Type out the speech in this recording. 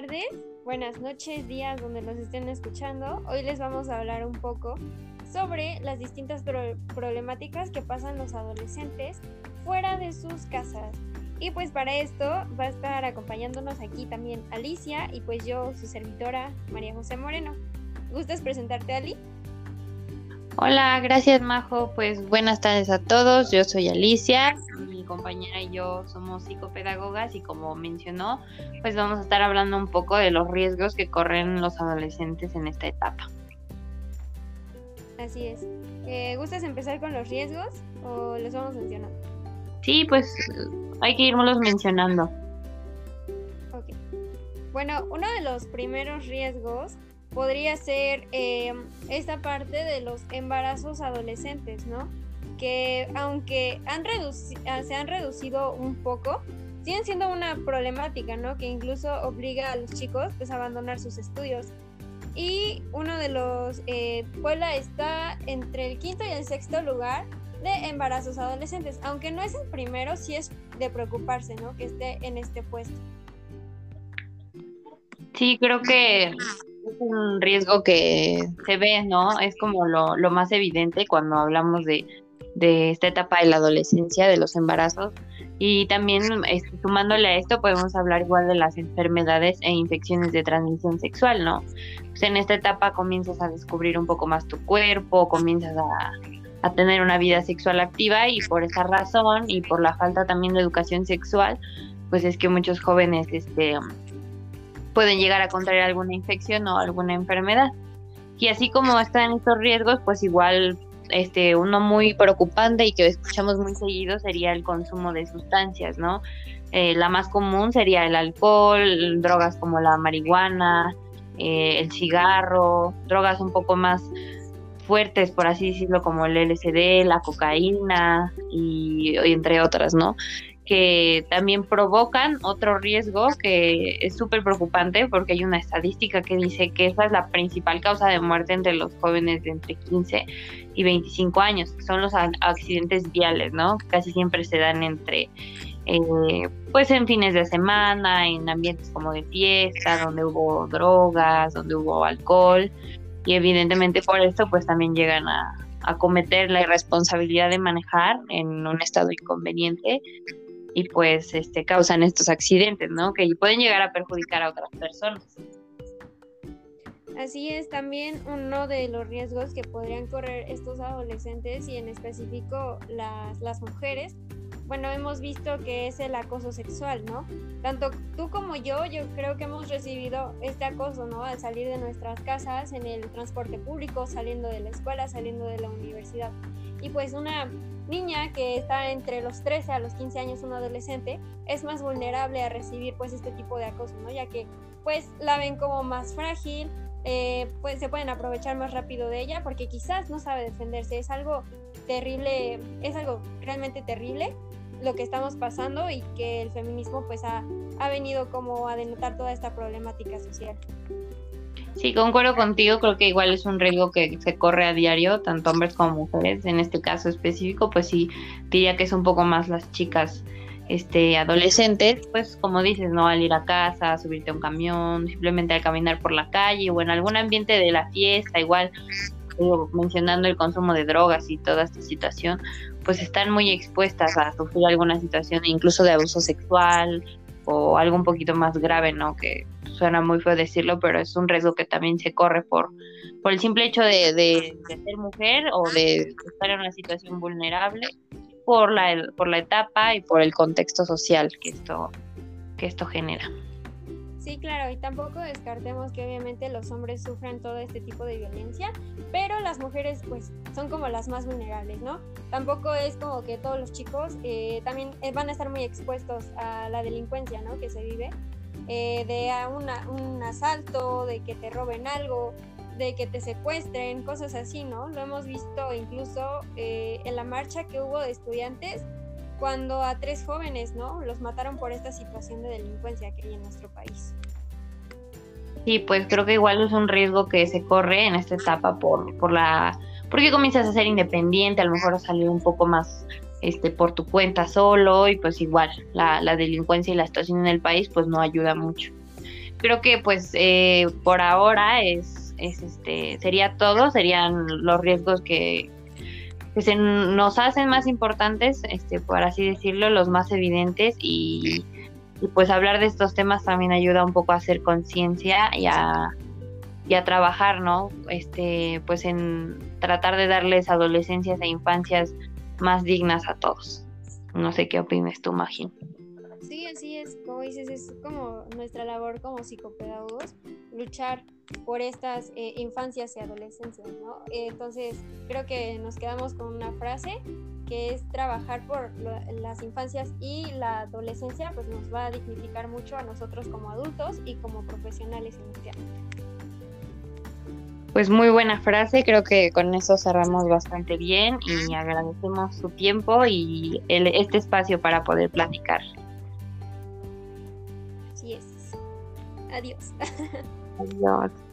tardes, buenas noches, días donde nos estén escuchando. Hoy les vamos a hablar un poco sobre las distintas problemáticas que pasan los adolescentes fuera de sus casas. Y pues para esto va a estar acompañándonos aquí también Alicia y pues yo, su servidora María José Moreno. ¿Gustas presentarte, Ali? Hola, gracias Majo. Pues buenas tardes a todos. Yo soy Alicia. Mi compañera y yo somos psicopedagogas y como mencionó, pues vamos a estar hablando un poco de los riesgos que corren los adolescentes en esta etapa. Así es. Eh, ¿Gustas empezar con los riesgos o los vamos mencionando? Sí, pues hay que irnos mencionando. Ok. Bueno, uno de los primeros riesgos podría ser eh, esta parte de los embarazos adolescentes, ¿no? Que aunque han ah, se han reducido un poco, siguen siendo una problemática, ¿no? Que incluso obliga a los chicos pues, a abandonar sus estudios. Y uno de los, eh, Puebla está entre el quinto y el sexto lugar de embarazos adolescentes, aunque no es el primero, sí es de preocuparse, ¿no? Que esté en este puesto. Sí, creo que es un riesgo que se ve, ¿no? Es como lo, más evidente cuando hablamos de, de, esta etapa de la adolescencia, de los embarazos. Y también este, sumándole a esto podemos hablar igual de las enfermedades e infecciones de transmisión sexual, ¿no? Pues en esta etapa comienzas a descubrir un poco más tu cuerpo, comienzas a, a tener una vida sexual activa y por esa razón y por la falta también de educación sexual, pues es que muchos jóvenes este, pueden llegar a contraer alguna infección o alguna enfermedad. Y así como están estos riesgos, pues igual este uno muy preocupante y que escuchamos muy seguido sería el consumo de sustancias, ¿no? Eh, la más común sería el alcohol, drogas como la marihuana, eh, el cigarro, drogas un poco más fuertes, por así decirlo, como el LSD, la cocaína y entre otras, ¿no? Que también provocan otro riesgo que es súper preocupante porque hay una estadística que dice que esa es la principal causa de muerte entre los jóvenes de entre 15 y 25 años, que son los accidentes viales, ¿no? Casi siempre se dan entre, eh, pues en fines de semana, en ambientes como de fiesta, donde hubo drogas, donde hubo alcohol, y evidentemente por esto pues también llegan a, a cometer la irresponsabilidad de manejar en un estado inconveniente y pues este, causan estos accidentes, ¿no? Que pueden llegar a perjudicar a otras personas. Así es, también uno de los riesgos que podrían correr estos adolescentes y en específico las, las mujeres, bueno, hemos visto que es el acoso sexual, ¿no? Tanto tú como yo, yo creo que hemos recibido este acoso, ¿no? Al salir de nuestras casas, en el transporte público, saliendo de la escuela, saliendo de la universidad. Y pues una niña que está entre los 13 a los 15 años, un adolescente, es más vulnerable a recibir pues este tipo de acoso, ¿no? Ya que pues la ven como más frágil, eh, pues se pueden aprovechar más rápido de ella porque quizás no sabe defenderse, es algo terrible, es algo realmente terrible lo que estamos pasando y que el feminismo pues ha, ha venido como a denotar toda esta problemática social. Sí, concuerdo contigo, creo que igual es un riesgo que se corre a diario, tanto hombres como mujeres. En este caso específico, pues sí, diría que es un poco más las chicas este, adolescentes, pues como dices, ¿no? Al ir a casa, subirte a un camión, simplemente al caminar por la calle o en algún ambiente de la fiesta, igual mencionando el consumo de drogas y toda esta situación, pues están muy expuestas a sufrir alguna situación incluso de abuso sexual o algo un poquito más grave, ¿no? Que suena muy feo decirlo, pero es un riesgo que también se corre por, por el simple hecho de, de, ser mujer o de estar en una situación vulnerable por la, por la etapa y por el contexto social que esto, que esto genera. Sí, claro, y tampoco descartemos que obviamente los hombres sufran todo este tipo de violencia, pero las mujeres pues son como las más vulnerables, ¿no? Tampoco es como que todos los chicos eh, también eh, van a estar muy expuestos a la delincuencia, ¿no? Que se vive, eh, de un asalto, de que te roben algo, de que te secuestren, cosas así, ¿no? Lo hemos visto incluso en la marcha que hubo de estudiantes cuando a tres jóvenes, ¿no? Los mataron por esta situación de delincuencia que hay en nuestro país. Sí, pues creo que igual es un riesgo que se corre en esta etapa por, por la porque comienzas a ser independiente, a lo mejor a salir un poco más este por tu cuenta solo y pues igual la, la delincuencia y la situación en el país pues no ayuda mucho. creo que pues eh, por ahora es, es este sería todo, serían los riesgos que, que se nos hacen más importantes, este, por así decirlo, los más evidentes y, y pues hablar de estos temas también ayuda un poco a hacer conciencia y a, y a trabajar, ¿no? Este, pues en tratar de darles adolescencias e infancias más dignas a todos. No sé qué opinas tú, Magín. Sí, así es, como dices, es como nuestra labor como psicopedagogos, luchar por estas eh, infancias y adolescencias, ¿no? entonces, creo que nos quedamos con una frase que es trabajar por las infancias y la adolescencia, pues nos va a dignificar mucho a nosotros como adultos y como profesionales en este ámbito. Pues muy buena frase, creo que con eso cerramos bastante bien y agradecemos su tiempo y este espacio para poder platicar. Adiós. Adiós.